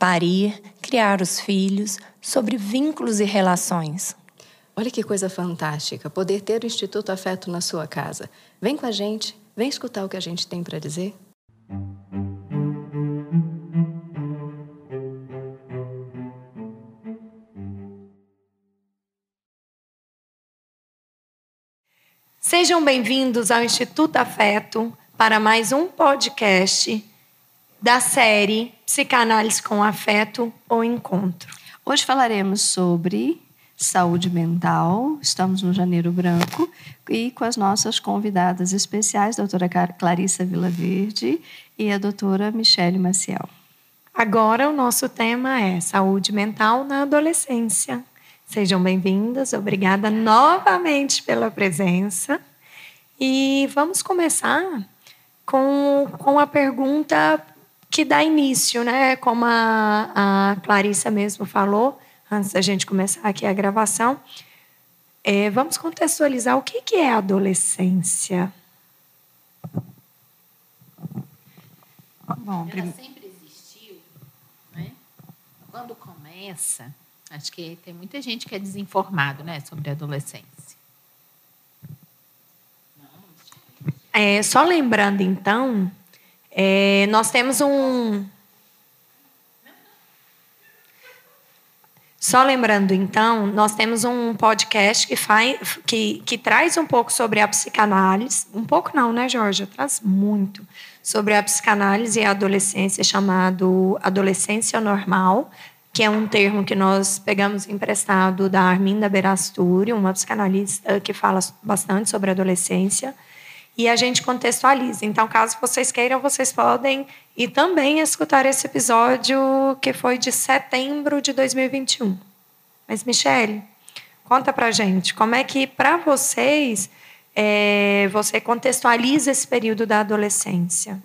parir, criar os filhos, sobre vínculos e relações. Olha que coisa fantástica poder ter o Instituto Afeto na sua casa. Vem com a gente, vem escutar o que a gente tem para dizer. Sejam bem-vindos ao Instituto Afeto para mais um podcast da série Psicanálise com Afeto ou Encontro. Hoje falaremos sobre saúde mental. Estamos no Janeiro Branco e com as nossas convidadas especiais, a doutora Clarissa Vilaverde e a doutora Michele Maciel. Agora o nosso tema é saúde mental na adolescência. Sejam bem-vindas, obrigada novamente pela presença. E vamos começar com, com a pergunta que dá início, né? Como a, a Clarissa mesmo falou, antes da gente começar aqui a gravação. É, vamos contextualizar o que, que é adolescência. Bom, Ela sempre existiu, né? Quando começa, acho que tem muita gente que é desinformado, né, sobre a adolescência. É, só lembrando, então, é, nós temos um. Só lembrando, então, nós temos um podcast que, faz, que, que traz um pouco sobre a psicanálise. Um pouco não, né, Jorge? Traz muito sobre a psicanálise e a adolescência, chamado Adolescência Normal, que é um termo que nós pegamos emprestado da Arminda Berasturi, uma psicanalista que fala bastante sobre adolescência e a gente contextualiza. Então, caso vocês queiram, vocês podem e também escutar esse episódio que foi de setembro de 2021. Mas, Michele, conta pra gente, como é que, para vocês, é, você contextualiza esse período da adolescência?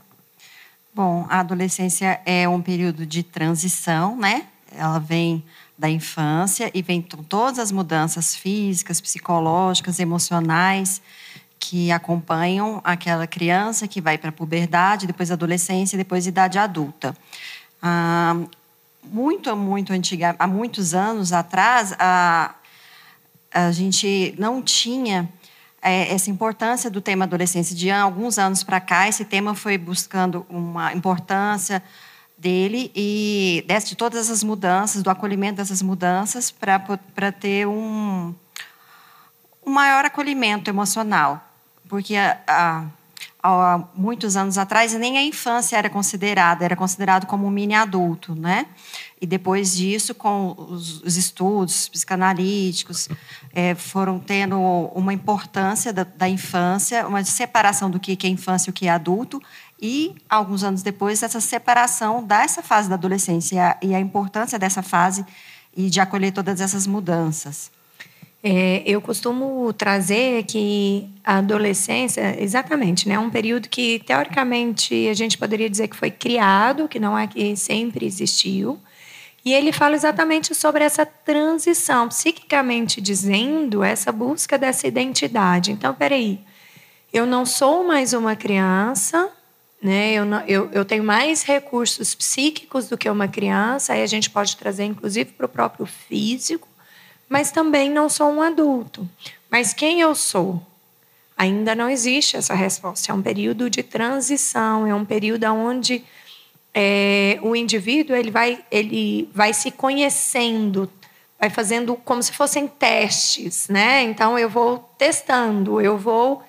Bom, a adolescência é um período de transição, né? Ela vem da infância e vem com todas as mudanças físicas, psicológicas, emocionais que acompanham aquela criança que vai para a puberdade, depois adolescência, depois idade adulta. Ah, muito, muito antiga, há muitos anos atrás, a, a gente não tinha é, essa importância do tema adolescência. De alguns anos para cá, esse tema foi buscando uma importância dele e de todas as mudanças, do acolhimento dessas mudanças, para ter um, um maior acolhimento emocional porque há, há muitos anos atrás nem a infância era considerada, era considerado como um mini adulto, né? E depois disso, com os, os estudos psicanalíticos, é, foram tendo uma importância da, da, infância, uma separação do que é infância e o que é adulto, e alguns anos depois essa separação dessa fase da adolescência e a importância dessa fase e de acolher todas essas mudanças. É, eu costumo trazer que a adolescência, exatamente, né, é um período que, teoricamente, a gente poderia dizer que foi criado, que não é que sempre existiu. E ele fala exatamente sobre essa transição, psiquicamente dizendo, essa busca dessa identidade. Então, peraí, eu não sou mais uma criança, né? Eu, não, eu, eu tenho mais recursos psíquicos do que uma criança, aí a gente pode trazer, inclusive, para o próprio físico mas também não sou um adulto. Mas quem eu sou? Ainda não existe essa resposta. É um período de transição, é um período onde é, o indivíduo ele vai, ele vai se conhecendo, vai fazendo como se fossem testes, né? Então eu vou testando, eu vou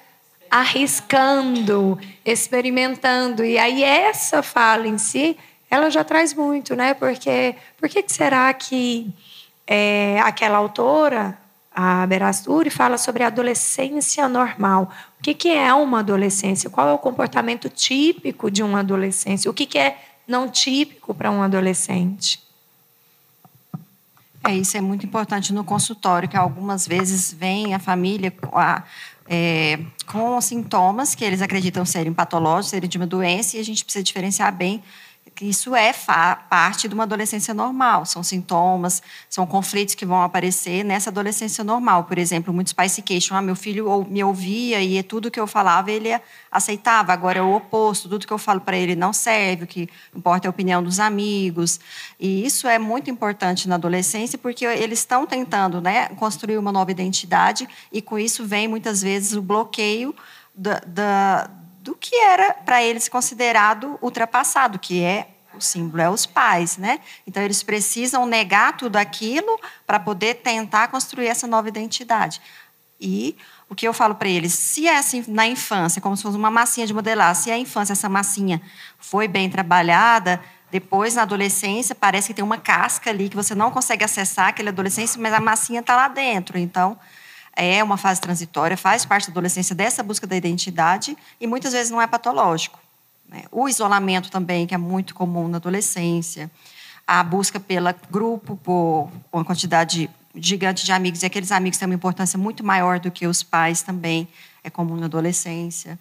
arriscando, experimentando. E aí essa fala em si, ela já traz muito, né? Porque por que será que é, aquela autora, a Berasturi, fala sobre a adolescência normal. O que, que é uma adolescência? Qual é o comportamento típico de uma adolescência? O que, que é não típico para um adolescente? É, isso é muito importante no consultório, que algumas vezes vem a família com, a, é, com sintomas que eles acreditam serem patológicos, serem de uma doença, e a gente precisa diferenciar bem isso é parte de uma adolescência normal. São sintomas, são conflitos que vão aparecer nessa adolescência normal. Por exemplo, muitos pais se queixam: ah, meu filho me ouvia e tudo que eu falava ele aceitava. Agora é o oposto, tudo que eu falo para ele não serve, o que importa é a opinião dos amigos. E isso é muito importante na adolescência porque eles estão tentando né, construir uma nova identidade e com isso vem muitas vezes o bloqueio da, da do que era para eles considerado ultrapassado, que é o símbolo é os pais, né? Então eles precisam negar tudo aquilo para poder tentar construir essa nova identidade. E o que eu falo para eles, se é assim na infância, como se fosse uma massinha de modelar, se a infância essa massinha foi bem trabalhada, depois na adolescência parece que tem uma casca ali que você não consegue acessar aquela adolescência, mas a massinha está lá dentro. Então é uma fase transitória, faz parte da adolescência dessa busca da identidade e muitas vezes não é patológico. Né? O isolamento também, que é muito comum na adolescência, a busca pelo grupo, por uma quantidade gigante de amigos, e aqueles amigos têm uma importância muito maior do que os pais também, é comum na adolescência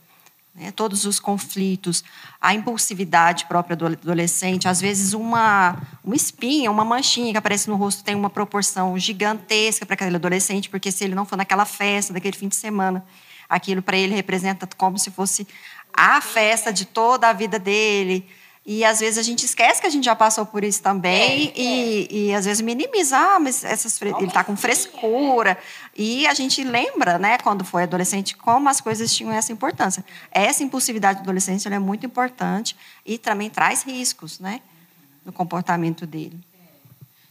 né? todos os conflitos, a impulsividade própria do adolescente, às vezes uma, uma espinha, uma manchinha que aparece no rosto tem uma proporção gigantesca para aquele adolescente, porque se ele não for naquela festa, daquele fim de semana, aquilo para ele representa como se fosse a festa de toda a vida dele. E às vezes a gente esquece que a gente já passou por isso também é, e, é. e às vezes minimiza, ah, mas essas ele está com frescura. E a gente lembra, né, quando foi adolescente, como as coisas tinham essa importância. Essa impulsividade da adolescência é muito importante e também traz riscos, né, no comportamento dele.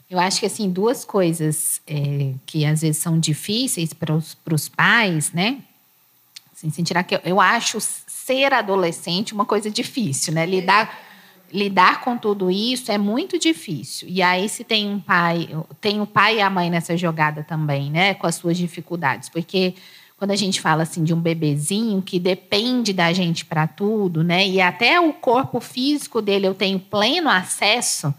Eu acho que assim duas coisas é, que às vezes são difíceis para os pais, né? Assim, sem tirar que eu, eu acho ser adolescente uma coisa difícil, né? Lidar lidar com tudo isso é muito difícil. E aí se tem um pai, tem o pai e a mãe nessa jogada também, né, com as suas dificuldades, porque quando a gente fala assim de um bebezinho que depende da gente para tudo, né, e até o corpo físico dele eu tenho pleno acesso,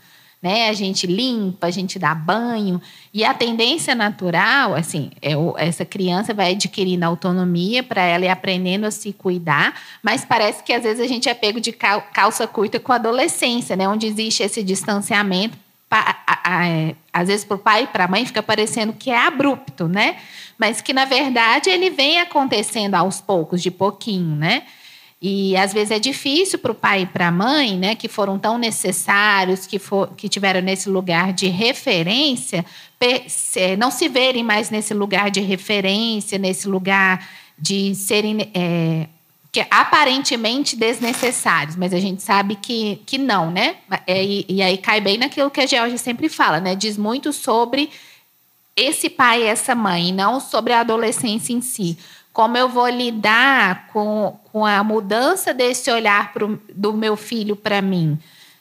né? A gente limpa, a gente dá banho. E a tendência natural, assim, é essa criança vai adquirindo autonomia para ela ir aprendendo a se cuidar, mas parece que às vezes a gente é pego de calça curta com a adolescência, né? Onde existe esse distanciamento. É, às vezes para o pai e para a mãe fica parecendo que é abrupto, né? Mas que na verdade ele vem acontecendo aos poucos, de pouquinho, né? E às vezes é difícil para o pai e para a mãe, né, que foram tão necessários, que, for, que tiveram nesse lugar de referência, não se verem mais nesse lugar de referência, nesse lugar de serem é, que aparentemente desnecessários, mas a gente sabe que, que não, né? É, e, e aí cai bem naquilo que a Georgia sempre fala, né? Diz muito sobre esse pai e essa mãe, não sobre a adolescência em si como eu vou lidar com, com a mudança desse olhar pro, do meu filho para mim,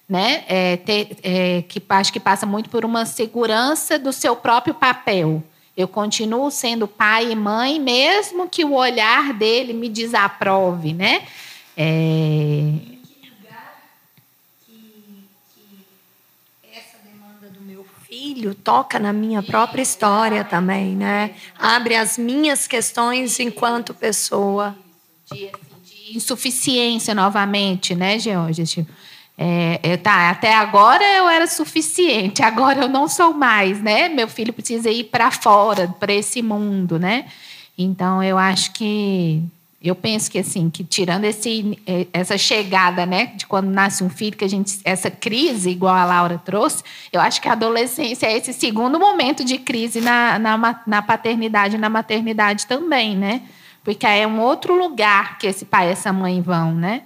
né? É, ter, é, que acho que passa muito por uma segurança do seu próprio papel. Eu continuo sendo pai e mãe, mesmo que o olhar dele me desaprove, né? É, filho toca na minha própria história também, né? Abre as minhas questões enquanto pessoa. De, de insuficiência novamente, né, Georgia? Tipo, é, eu, tá, até agora eu era suficiente, agora eu não sou mais, né? Meu filho precisa ir para fora, para esse mundo, né? Então eu acho que eu penso que assim, que tirando esse, eh, essa chegada, né, de quando nasce um filho, que a gente essa crise, igual a Laura trouxe, eu acho que a adolescência é esse segundo momento de crise na, na, na paternidade na maternidade também, né? Porque é um outro lugar que esse pai e essa mãe vão, né?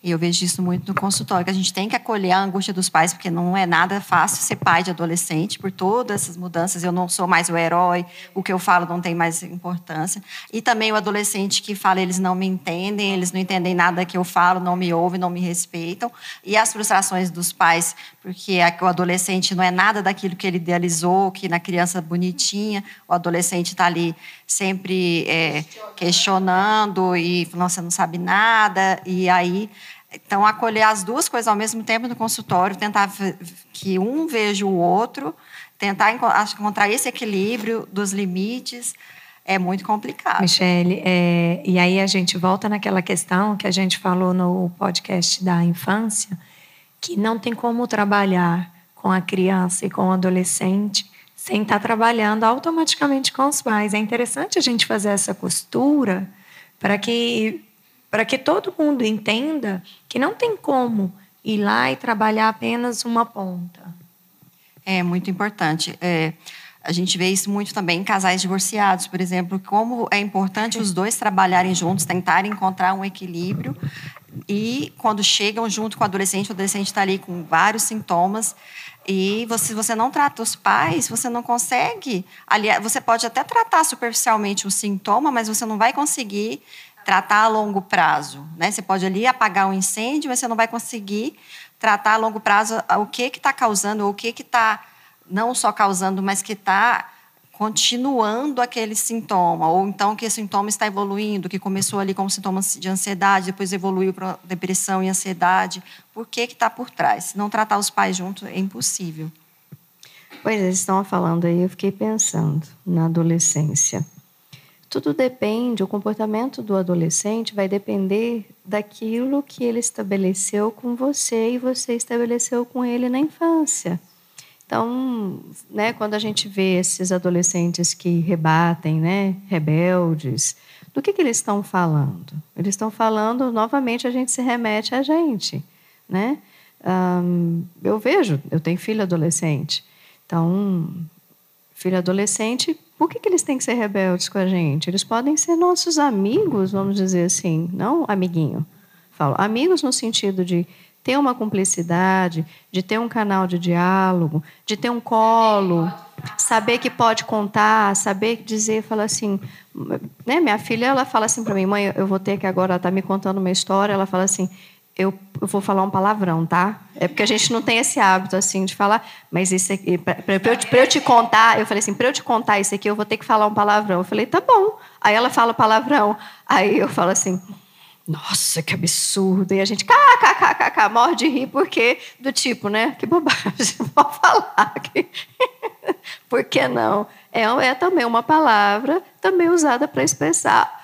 E eu vejo isso muito no consultório, que a gente tem que acolher a angústia dos pais, porque não é nada fácil ser pai de adolescente, por todas essas mudanças. Eu não sou mais o herói, o que eu falo não tem mais importância. E também o adolescente que fala, eles não me entendem, eles não entendem nada que eu falo, não me ouvem, não me respeitam. E as frustrações dos pais, porque o adolescente não é nada daquilo que ele idealizou, que na criança bonitinha, o adolescente está ali sempre é, questionando e você não sabe nada. E aí Então, acolher as duas coisas ao mesmo tempo no consultório, tentar que um veja o outro, tentar encontrar esse equilíbrio dos limites, é muito complicado. Michele, é, e aí a gente volta naquela questão que a gente falou no podcast da infância, que não tem como trabalhar com a criança e com o adolescente sem estar trabalhando automaticamente com os pais. É interessante a gente fazer essa costura para que para que todo mundo entenda que não tem como ir lá e trabalhar apenas uma ponta. É muito importante. É, a gente vê isso muito também em casais divorciados, por exemplo, como é importante os dois trabalharem juntos, tentarem encontrar um equilíbrio. E quando chegam junto com o adolescente, o adolescente está ali com vários sintomas. E você, você não trata os pais, você não consegue. Aliás, você pode até tratar superficialmente o sintoma, mas você não vai conseguir tratar a longo prazo. Né? Você pode ali apagar um incêndio, mas você não vai conseguir tratar a longo prazo o que está causando, ou o que está não só causando, mas que está continuando aquele sintoma, ou então que esse sintoma está evoluindo, que começou ali como sintomas de ansiedade, depois evoluiu para depressão e ansiedade. Por que está por trás? Se não tratar os pais juntos, é impossível. Pois é, estão falando aí, eu fiquei pensando na adolescência. Tudo depende, o comportamento do adolescente vai depender daquilo que ele estabeleceu com você e você estabeleceu com ele na infância. Então, né, quando a gente vê esses adolescentes que rebatem, né, rebeldes, do que, que eles estão falando? Eles estão falando, novamente, a gente se remete a gente. Né? Eu vejo, eu tenho filho adolescente. Então, filho adolescente por que, que eles têm que ser rebeldes com a gente? Eles podem ser nossos amigos, vamos dizer assim, não amiguinho. Falo amigos no sentido de ter uma cumplicidade, de ter um canal de diálogo, de ter um colo, saber que pode contar, saber dizer, falar assim, né? Minha filha, ela fala assim para mim, mãe, eu vou ter que agora estar tá me contando uma história. Ela fala assim, eu, eu, vou falar um palavrão, tá? É porque a gente não tem esse hábito assim de falar, mas isso aqui, para eu, eu, te contar, eu falei assim, para eu te contar isso aqui, eu vou ter que falar um palavrão. Eu falei, tá bom. Aí ela fala palavrão. Aí eu falo assim, nossa, que absurdo. E a gente, kkkk, morre de rir, porque, do tipo, né? Que bobagem, vou falar. Por que não? É, é também uma palavra também usada para expressar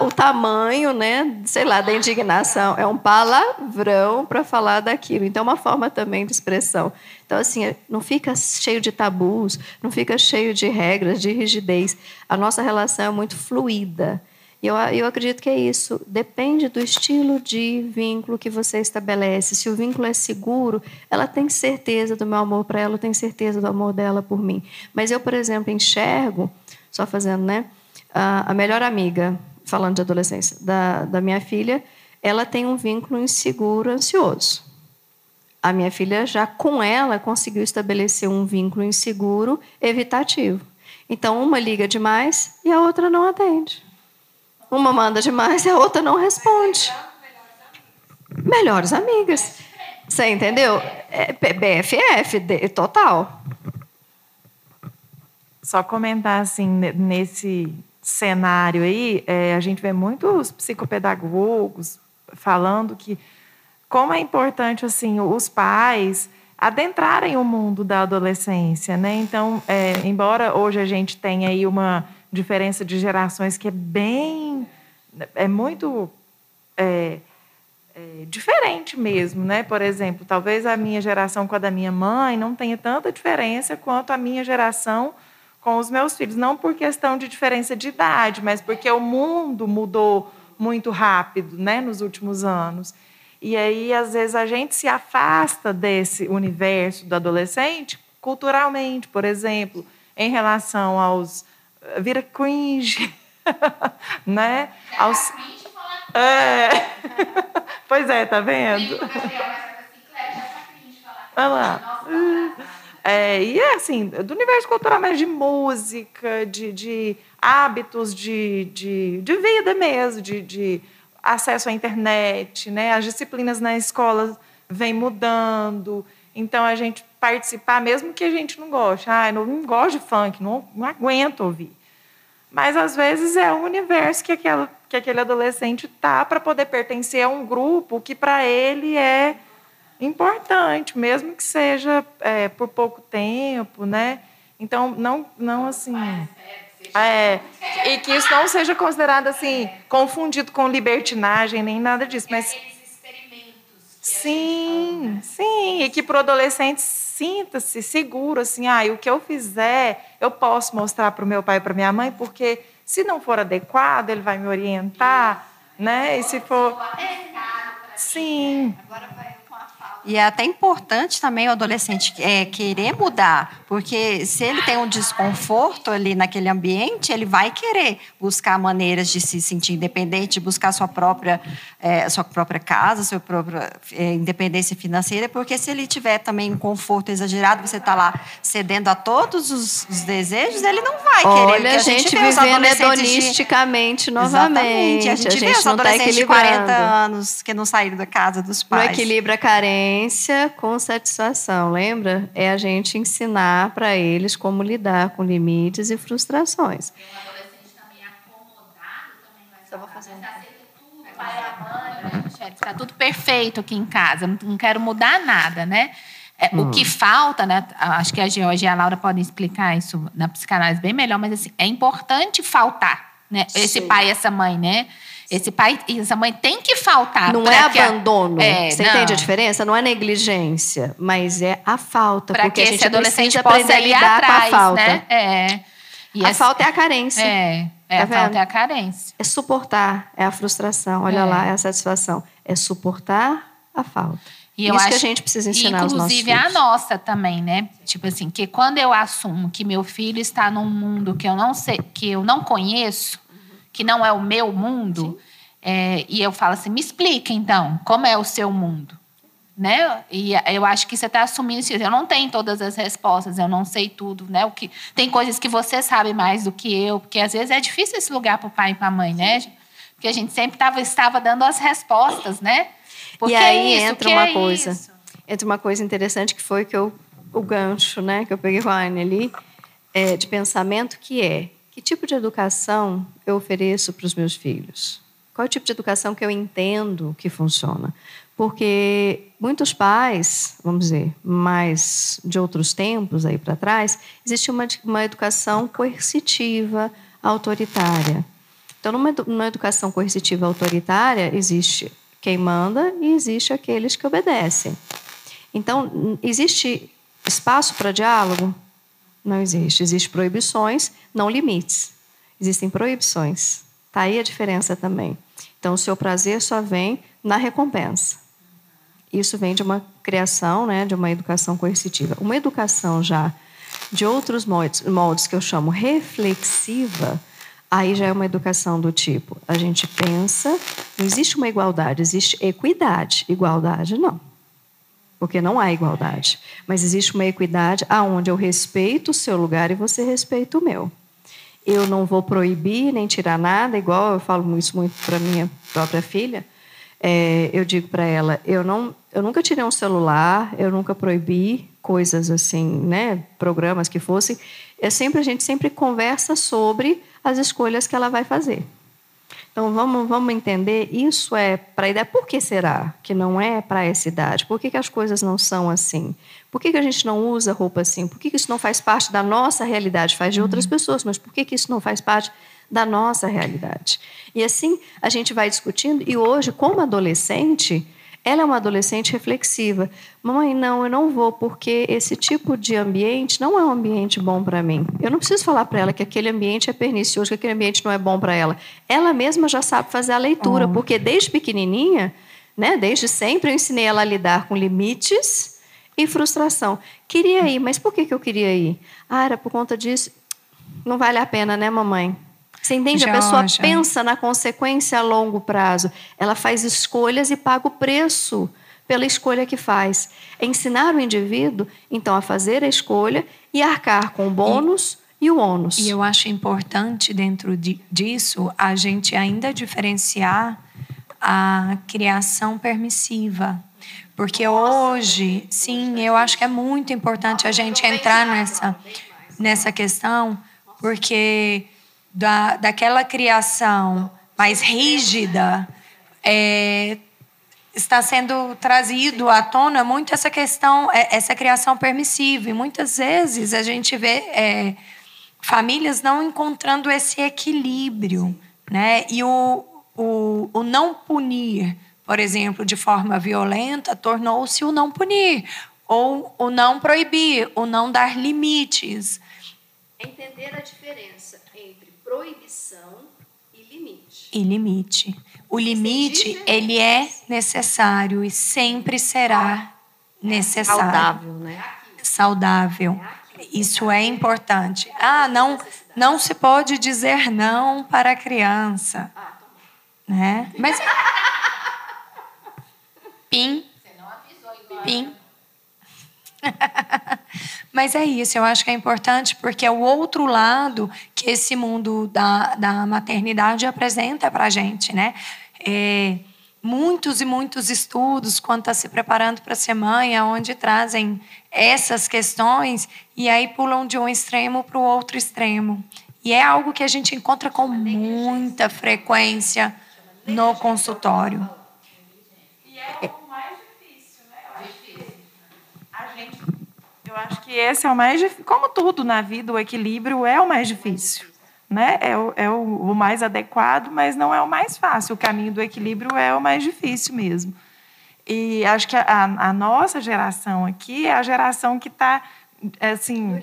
o tamanho, né, sei lá, da indignação. É um palavrão para falar daquilo. Então, é uma forma também de expressão. Então, assim, não fica cheio de tabus, não fica cheio de regras, de rigidez. A nossa relação é muito fluida. E eu, eu acredito que é isso. Depende do estilo de vínculo que você estabelece. Se o vínculo é seguro, ela tem certeza do meu amor para ela, tem certeza do amor dela por mim. Mas eu, por exemplo, enxergo, só fazendo, né, a melhor amiga falando de adolescência, da, da minha filha, ela tem um vínculo inseguro, ansioso. A minha filha, já com ela, conseguiu estabelecer um vínculo inseguro, evitativo. Então, uma liga demais e a outra não atende. Uma manda demais e a outra não responde. Melhores amigas. Você entendeu? É BFF, total. Só comentar assim, nesse cenário aí, é, a gente vê muitos psicopedagogos falando que como é importante assim os pais adentrarem o mundo da adolescência, né? Então, é, embora hoje a gente tenha aí uma diferença de gerações que é bem, é muito é, é, diferente mesmo, né? Por exemplo, talvez a minha geração com a da minha mãe não tenha tanta diferença quanto a minha geração com os meus filhos, não por questão de diferença de idade, mas porque o mundo mudou muito rápido, né, nos últimos anos. E aí, às vezes, a gente se afasta desse universo do adolescente culturalmente, por exemplo, em relação aos. Vira cringe, né? Aos, é. pois é, tá vendo? Olha lá. É, e é assim, do universo cultural, mas de música, de, de hábitos de, de, de vida mesmo, de, de acesso à internet, né? As disciplinas na escola vêm mudando. Então, a gente participar, mesmo que a gente não goste. Ah, não, não gosto de funk, não, não aguento ouvir. Mas, às vezes, é o universo que, aquela, que aquele adolescente tá para poder pertencer a um grupo que para ele é importante, mesmo que seja é, por pouco tempo, né? Então, não, não assim. É, e que isso não seja considerado assim, confundido com libertinagem, nem nada disso. Mas. Sim, sim. E que para o adolescente sinta-se seguro, assim, ah, o que eu fizer, eu posso mostrar para o meu pai e para minha mãe, porque se não for adequado, ele vai me orientar, né? E se for. Sim. Agora vai e é até importante também o adolescente é, querer mudar, porque se ele tem um desconforto ali naquele ambiente, ele vai querer buscar maneiras de se sentir independente, de buscar sua própria, é, sua própria casa, sua própria é, independência financeira, porque se ele tiver também um conforto exagerado, você está lá cedendo a todos os, os, desejos, ele não vai querer. Olha, a gente, gente vivendo hedonisticamente de... novamente. A gente, a gente vê os adolescentes tá de 40 anos que não saíram da casa dos pais. Não equilibra a carência com satisfação, lembra? É a gente ensinar para eles como lidar com limites e frustrações. Adolescente também acomodado também vai Só vou fazer um... tudo, pai e a mãe, está tudo perfeito aqui em casa, não quero mudar nada, né? É, hum. O que falta, né? Acho que a Georgia e a Laura podem explicar isso na psicanálise bem melhor, mas assim, é importante faltar, né? Sim. Esse pai e essa mãe, né? Esse pai e essa mãe tem que faltar. Não é abandono. A... É, Você não. entende a diferença? Não é negligência, mas é a falta. Pra porque que a gente adolescente aprender a lidar atrás, com a falta. Né? É. E a essa... falta é a carência. É, é tá a vendo? falta é a carência. É suportar, é a frustração. Olha é. lá, é a satisfação. É suportar a falta. E Isso que a gente precisa ensinar aos nossos filhos. Inclusive a nossa também, né? Tipo assim, que quando eu assumo que meu filho está num mundo que eu não sei, que eu não conheço, que não é o meu mundo, é, e eu falo assim, me explica então, como é o seu mundo? Né? E eu acho que você está assumindo isso. Eu não tenho todas as respostas, eu não sei tudo, né? O que tem coisas que você sabe mais do que eu, porque às vezes é difícil esse lugar para o pai e para a mãe, né? Porque a gente sempre tava, estava dando as respostas, né? Porque e aí é entra uma é coisa, isso? entra uma coisa interessante que foi que eu o gancho, né? Que eu peguei com a Anne ali é, de pensamento que é que tipo de educação eu ofereço para os meus filhos? Qual é o tipo de educação que eu entendo que funciona? Porque muitos pais, vamos dizer, mais de outros tempos aí para trás, existe uma, uma educação coercitiva, autoritária. Então, numa, numa educação coercitiva autoritária, existe quem manda e existe aqueles que obedecem. Então, existe espaço para diálogo? Não existe. Existem proibições, não limites. Existem proibições. Está aí a diferença também. Então, o seu prazer só vem na recompensa. Isso vem de uma criação, né, de uma educação coercitiva. Uma educação já de outros moldes, moldes que eu chamo reflexiva, aí já é uma educação do tipo: a gente pensa, não existe uma igualdade, existe equidade. Igualdade, não porque não há igualdade. Mas existe uma equidade aonde eu respeito o seu lugar e você respeita o meu. Eu não vou proibir nem tirar nada, igual eu falo isso muito para minha própria filha. É, eu digo para ela, eu não, eu nunca tirei um celular, eu nunca proibi coisas assim, né, programas que fossem. É sempre a gente sempre conversa sobre as escolhas que ela vai fazer. Então vamos, vamos entender, isso é para a ideia. Por que será que não é para essa idade? Por que, que as coisas não são assim? Por que, que a gente não usa roupa assim? Por que, que isso não faz parte da nossa realidade? Faz de outras uhum. pessoas, mas por que, que isso não faz parte da nossa realidade? E assim a gente vai discutindo, e hoje, como adolescente, ela é uma adolescente reflexiva. Mamãe, não, eu não vou, porque esse tipo de ambiente não é um ambiente bom para mim. Eu não preciso falar para ela que aquele ambiente é pernicioso, que aquele ambiente não é bom para ela. Ela mesma já sabe fazer a leitura, oh. porque desde pequenininha, né, desde sempre, eu ensinei ela a lidar com limites e frustração. Queria ir, mas por que, que eu queria ir? Ah, era por conta disso. Não vale a pena, né, mamãe? Você entende? Já, a pessoa já. pensa na consequência a longo prazo. Ela faz escolhas e paga o preço pela escolha que faz. É ensinar o indivíduo, então, a fazer a escolha e arcar com o bônus e, e o ônus. E eu acho importante, dentro de, disso, a gente ainda diferenciar a criação permissiva. Porque hoje, sim, eu acho que é muito importante a gente entrar nessa, nessa questão, porque da, daquela criação mais rígida, é, está sendo trazido à tona muito essa questão, é, essa criação permissiva. E muitas vezes a gente vê é, famílias não encontrando esse equilíbrio. Né? E o, o, o não punir, por exemplo, de forma violenta, tornou-se o não punir. Ou o não proibir, o não dar limites. Entender a diferença entre proibição e limite. E limite. O limite, ele é necessário e sempre será necessário. Saudável, né? Saudável. Isso é importante. Ah, não, não se pode dizer não para a criança. Né? Mas. Pim. Pim. Mas é isso, eu acho que é importante porque é o outro lado que esse mundo da, da maternidade apresenta para a gente, né? É, muitos e muitos estudos quando está se preparando para ser mãe, onde trazem essas questões e aí pulam de um extremo para o outro extremo. E é algo que a gente encontra com muita frequência no consultório. E é o mais difícil, né? A gente, eu acho que esse é o mais difícil. Como tudo na vida, o equilíbrio é o mais difícil né? É, o, é o, o mais adequado, mas não é o mais fácil. O caminho do equilíbrio é o mais difícil mesmo. E acho que a, a nossa geração aqui é a geração que está assim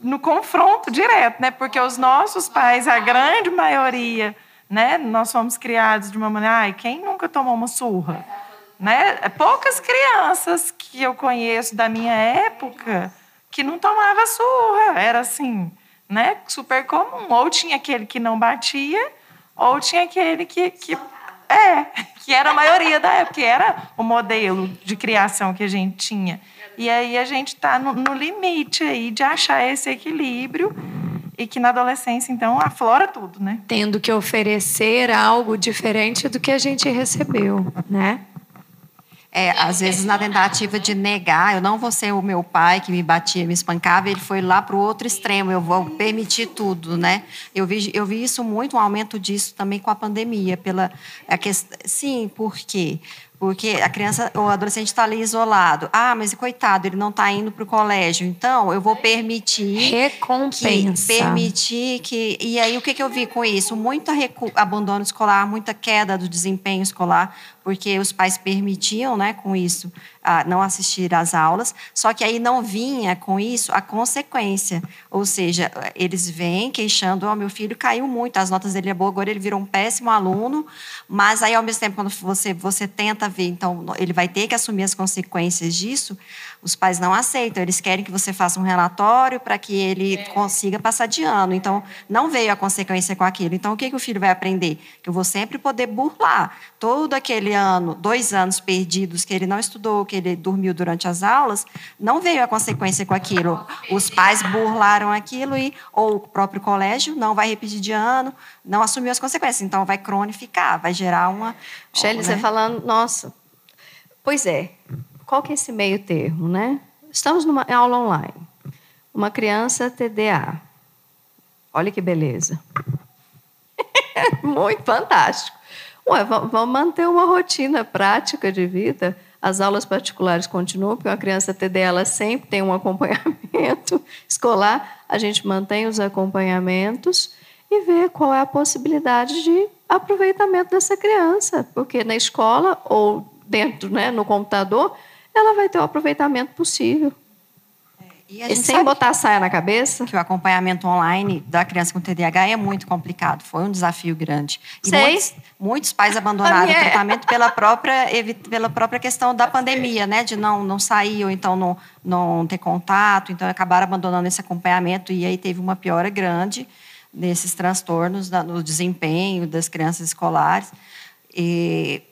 no, no confronto direto, né? Porque os nossos pais, a grande maioria, né? Nós fomos criados de uma maneira, ai, quem nunca tomou uma surra, né? Poucas crianças que eu conheço da minha época que não tomava surra, era assim, né? Super comum. Ou tinha aquele que não batia, ou tinha aquele que, que é, que era a maioria da época, que era o modelo de criação que a gente tinha. E aí a gente está no, no, limite aí de achar esse equilíbrio e que na adolescência, então, aflora tudo, né? Tendo que oferecer algo diferente do que a gente recebeu, né? É, às vezes, na tentativa de negar, eu não vou ser o meu pai que me batia, me espancava, ele foi lá para o outro extremo, eu vou permitir tudo, né? Eu vi, eu vi isso muito, um aumento disso também com a pandemia, pela a questão, sim, por quê? Porque a criança, o adolescente está ali isolado. Ah, mas coitado, ele não está indo para o colégio. Então, eu vou permitir. Recompensa. Que, permitir que. E aí, o que, que eu vi com isso? Muito abandono escolar, muita queda do desempenho escolar, porque os pais permitiam, né, com isso, não assistir às aulas, só que aí não vinha com isso a consequência. Ou seja, eles vêm queixando: oh, meu filho caiu muito, as notas dele é boa, agora ele virou um péssimo aluno, mas aí, ao mesmo tempo, quando você, você tenta ver, então, ele vai ter que assumir as consequências disso, os pais não aceitam, eles querem que você faça um relatório para que ele é. consiga passar de ano. Então, não veio a consequência com aquilo. Então, o que, que o filho vai aprender? Que eu vou sempre poder burlar. Todo aquele ano, dois anos perdidos que ele não estudou, que ele dormiu durante as aulas, não veio a consequência com aquilo. Os pais burlaram aquilo e, ou o próprio colégio não vai repetir de ano, não assumiu as consequências. Então, vai cronificar, vai gerar uma. Shelly, né? você falando, nossa. Pois é, qual que é esse meio termo, né? Estamos numa aula online. Uma criança TDA. Olha que beleza. Muito fantástico. Ué, vamos manter uma rotina prática de vida. As aulas particulares continuam, porque uma criança TDA ela sempre tem um acompanhamento escolar. A gente mantém os acompanhamentos e vê qual é a possibilidade de aproveitamento dessa criança, porque na escola ou dentro, né, no computador, ela vai ter o aproveitamento possível. É, e, e sem botar a saia na cabeça. Que o acompanhamento online da criança com TDAH é muito complicado. Foi um desafio grande. E Sei. Muitos, muitos pais abandonaram o tratamento pela própria, pela própria questão da pandemia, né? De não, não sair ou então não, não ter contato. Então, acabaram abandonando esse acompanhamento. E aí teve uma piora grande nesses transtornos no desempenho das crianças escolares. E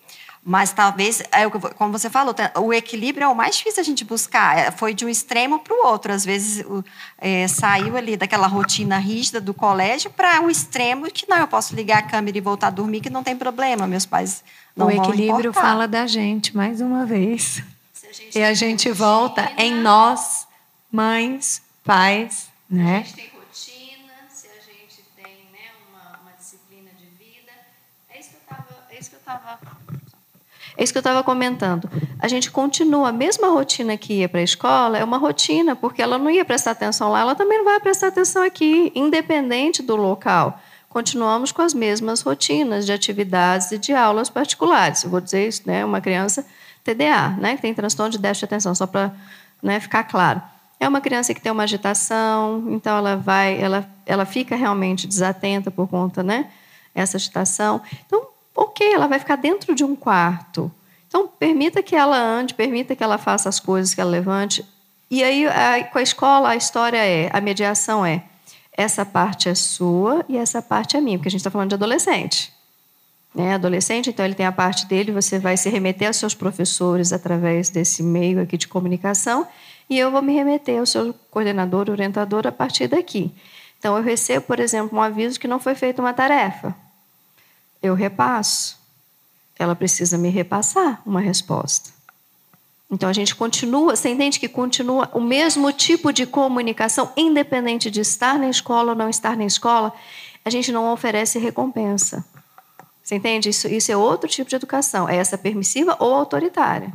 mas talvez, é como você falou, o equilíbrio é o mais difícil a gente buscar. É, foi de um extremo para o outro. Às vezes é, saiu ali daquela rotina rígida do colégio para um extremo que não, eu posso ligar a câmera e voltar a dormir, que não tem problema. Meus pais não O equilíbrio fala da gente, mais uma vez. A e a gente volta rotina, em nós, mães, pais, né? A gente tem É isso que eu estava comentando. A gente continua, a mesma rotina que ia para a escola é uma rotina, porque ela não ia prestar atenção lá, ela também não vai prestar atenção aqui, independente do local. Continuamos com as mesmas rotinas de atividades e de aulas particulares. Eu vou dizer isso, né? Uma criança TDA, né? Que tem transtorno de déficit de atenção, só para né, ficar claro. É uma criança que tem uma agitação, então ela vai, ela, ela fica realmente desatenta por conta, né? Essa agitação. Então, ok, ela vai ficar dentro de um quarto. Então, permita que ela ande, permita que ela faça as coisas, que ela levante. E aí, a, com a escola, a história é, a mediação é, essa parte é sua e essa parte é minha, porque a gente está falando de adolescente. Né? Adolescente, então ele tem a parte dele, você vai se remeter aos seus professores através desse meio aqui de comunicação, e eu vou me remeter ao seu coordenador, orientador a partir daqui. Então, eu recebo, por exemplo, um aviso que não foi feita uma tarefa. Eu repasso. Ela precisa me repassar uma resposta. Então, a gente continua, você entende que continua o mesmo tipo de comunicação, independente de estar na escola ou não estar na escola, a gente não oferece recompensa. Você entende? Isso, isso é outro tipo de educação. É essa permissiva ou autoritária.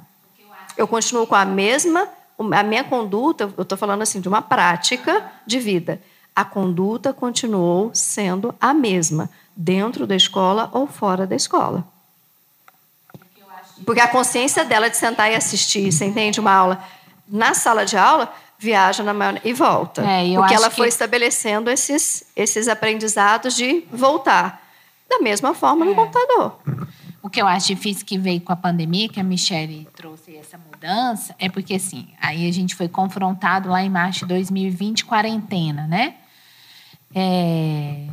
Eu continuo com a mesma a minha conduta, eu estou falando assim de uma prática de vida. A conduta continuou sendo a mesma, dentro da escola ou fora da escola. Porque a consciência dela de sentar e assistir, você entende uma aula na sala de aula, viaja na maior, e volta. É, porque ela foi estabelecendo esses, esses aprendizados de voltar. Da mesma forma é. no computador. O que eu acho difícil que veio com a pandemia, que a Michelle trouxe essa mudança, é porque, assim, aí a gente foi confrontado lá em março de 2020, quarentena, né? É,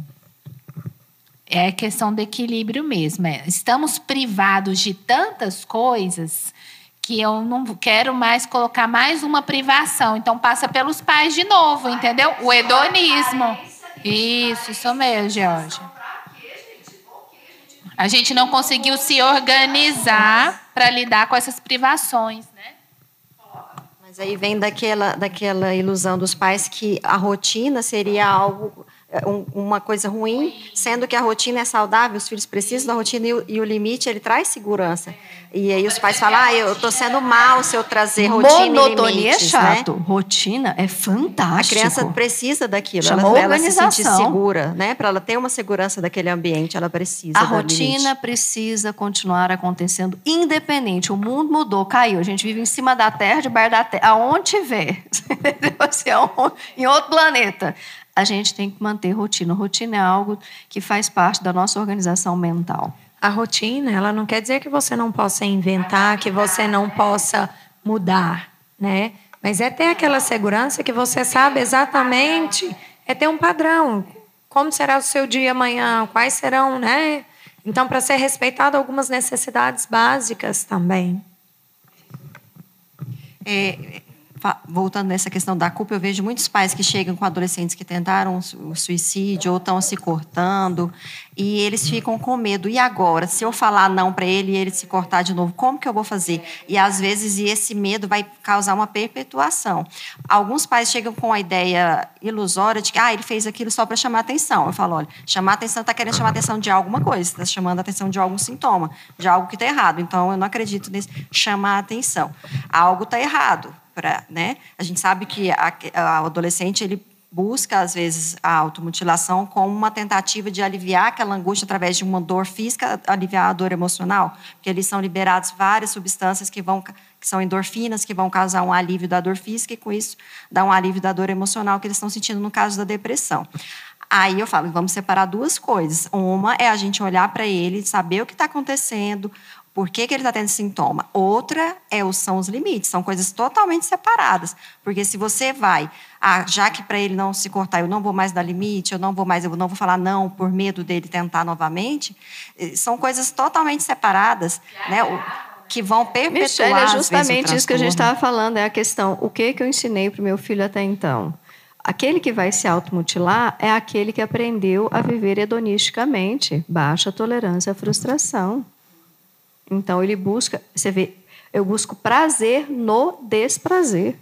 é questão do equilíbrio mesmo. É, estamos privados de tantas coisas que eu não quero mais colocar mais uma privação. Então passa pelos pais de novo, entendeu? O hedonismo. Isso, isso mesmo, Georgia. A gente não conseguiu se organizar para lidar com essas privações, né? Mas aí vem daquela, daquela ilusão dos pais que a rotina seria algo é, uma coisa ruim, sendo que a rotina é saudável, os filhos precisam da rotina e o, e o limite ele traz segurança. E aí os pais falam, ah, eu estou sendo mal se eu trazer rotina Monotonia e limites, é chato, né? rotina é fantástico. A criança precisa daquilo, Chamou ela, ela se sentir segura, né? Para ela ter uma segurança daquele ambiente, ela precisa. A rotina limite. precisa continuar acontecendo independente. O mundo mudou, caiu. A gente vive em cima da Terra, debaixo da Terra, aonde tiver, assim, em outro planeta a gente tem que manter rotina. Rotina é algo que faz parte da nossa organização mental. A rotina, ela não quer dizer que você não possa inventar, que você não possa mudar, né? Mas é ter aquela segurança que você sabe exatamente, é ter um padrão. Como será o seu dia amanhã? Quais serão, né? Então, para ser respeitado algumas necessidades básicas também. É, voltando nessa questão da culpa, eu vejo muitos pais que chegam com adolescentes que tentaram o suicídio ou estão se cortando e eles ficam com medo. E agora, se eu falar não para ele e ele se cortar de novo, como que eu vou fazer? E às vezes esse medo vai causar uma perpetuação. Alguns pais chegam com a ideia ilusória de que ah, ele fez aquilo só para chamar atenção. Eu falo, olha, chamar atenção está querendo chamar atenção de alguma coisa, está chamando atenção de algum sintoma, de algo que está errado. Então eu não acredito nesse chamar atenção. Algo está errado para, né? A gente sabe que a adolescente ele busca às vezes a automutilação como uma tentativa de aliviar aquela angústia através de uma dor física, aliviar a dor emocional, porque eles são liberados várias substâncias que vão que são endorfinas que vão causar um alívio da dor física e com isso dá um alívio da dor emocional que eles estão sentindo no caso da depressão. Aí eu falo, vamos separar duas coisas. Uma é a gente olhar para ele, saber o que está acontecendo, por que, que ele está tendo sintoma? Outra é, são os limites, são coisas totalmente separadas. Porque se você vai, ah, já que para ele não se cortar, eu não vou mais dar limite, eu não vou mais, eu não vou falar não por medo dele tentar novamente, eh, são coisas totalmente separadas, né? que vão perpetuar. Michelle, é justamente isso que a gente estava falando, é a questão, o que, que eu ensinei para o meu filho até então? Aquele que vai se automutilar é aquele que aprendeu a viver hedonisticamente, baixa tolerância à frustração. Então ele busca, você vê, eu busco prazer no desprazer.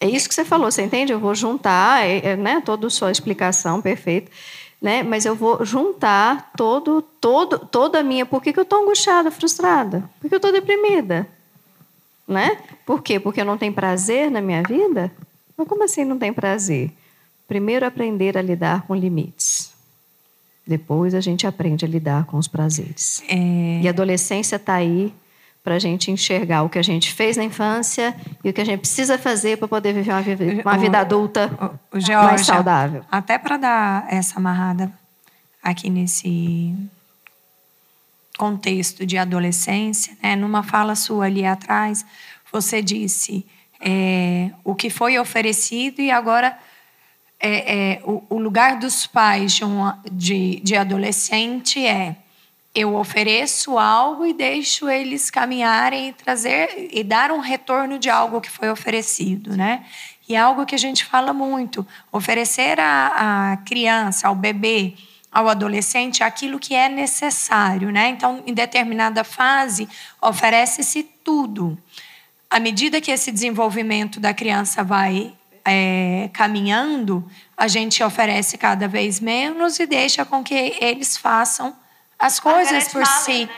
É isso que você falou, você entende? Eu vou juntar, é, é, né, toda a sua explicação perfeita. né? Mas eu vou juntar todo, todo, toda a minha. Por que, que eu estou angustiada, frustrada? Por que eu estou deprimida? Né? Por quê? Porque eu não tenho prazer na minha vida? Mas como assim não tem prazer? Primeiro aprender a lidar com limites. Depois a gente aprende a lidar com os prazeres. É... E a adolescência está aí para a gente enxergar o que a gente fez na infância e o que a gente precisa fazer para poder viver uma, vida, uma vida adulta o, o Georgia, mais saudável. Até para dar essa amarrada aqui nesse contexto de adolescência, né? numa fala sua ali atrás, você disse é, o que foi oferecido e agora é, é, o, o, lugar dos pais de, um, de, de adolescente é eu ofereço algo e deixo eles caminharem e trazer e dar um retorno de algo que foi oferecido, né? E é algo que a gente fala muito, oferecer à, criança, ao bebê, ao adolescente aquilo que é necessário, né? Então, em determinada fase, oferece-se tudo. À medida que esse desenvolvimento da criança vai é, caminhando, a gente oferece cada vez menos e deixa com que eles façam as coisas por si, né?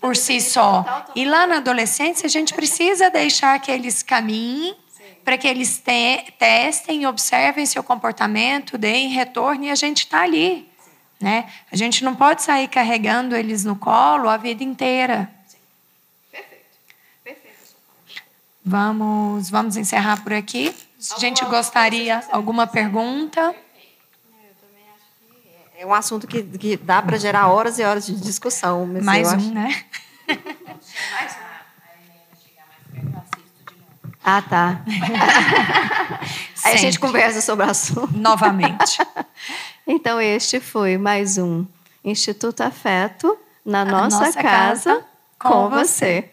por si só. E lá na adolescência, a gente precisa deixar que eles caminhem para que eles te testem, observem seu comportamento, deem retorno e a gente está ali. Né? A gente não pode sair carregando eles no colo a vida inteira. Perfeito. Perfeito. Vamos, vamos encerrar por aqui. A gente gostaria alguma pergunta? É um assunto que, que dá para gerar horas e horas de discussão. Mais um, acho. né? Ah, tá. Aí a gente conversa sobre o assunto. Novamente. então, este foi mais um Instituto Afeto na nossa, nossa casa, casa, com você. você.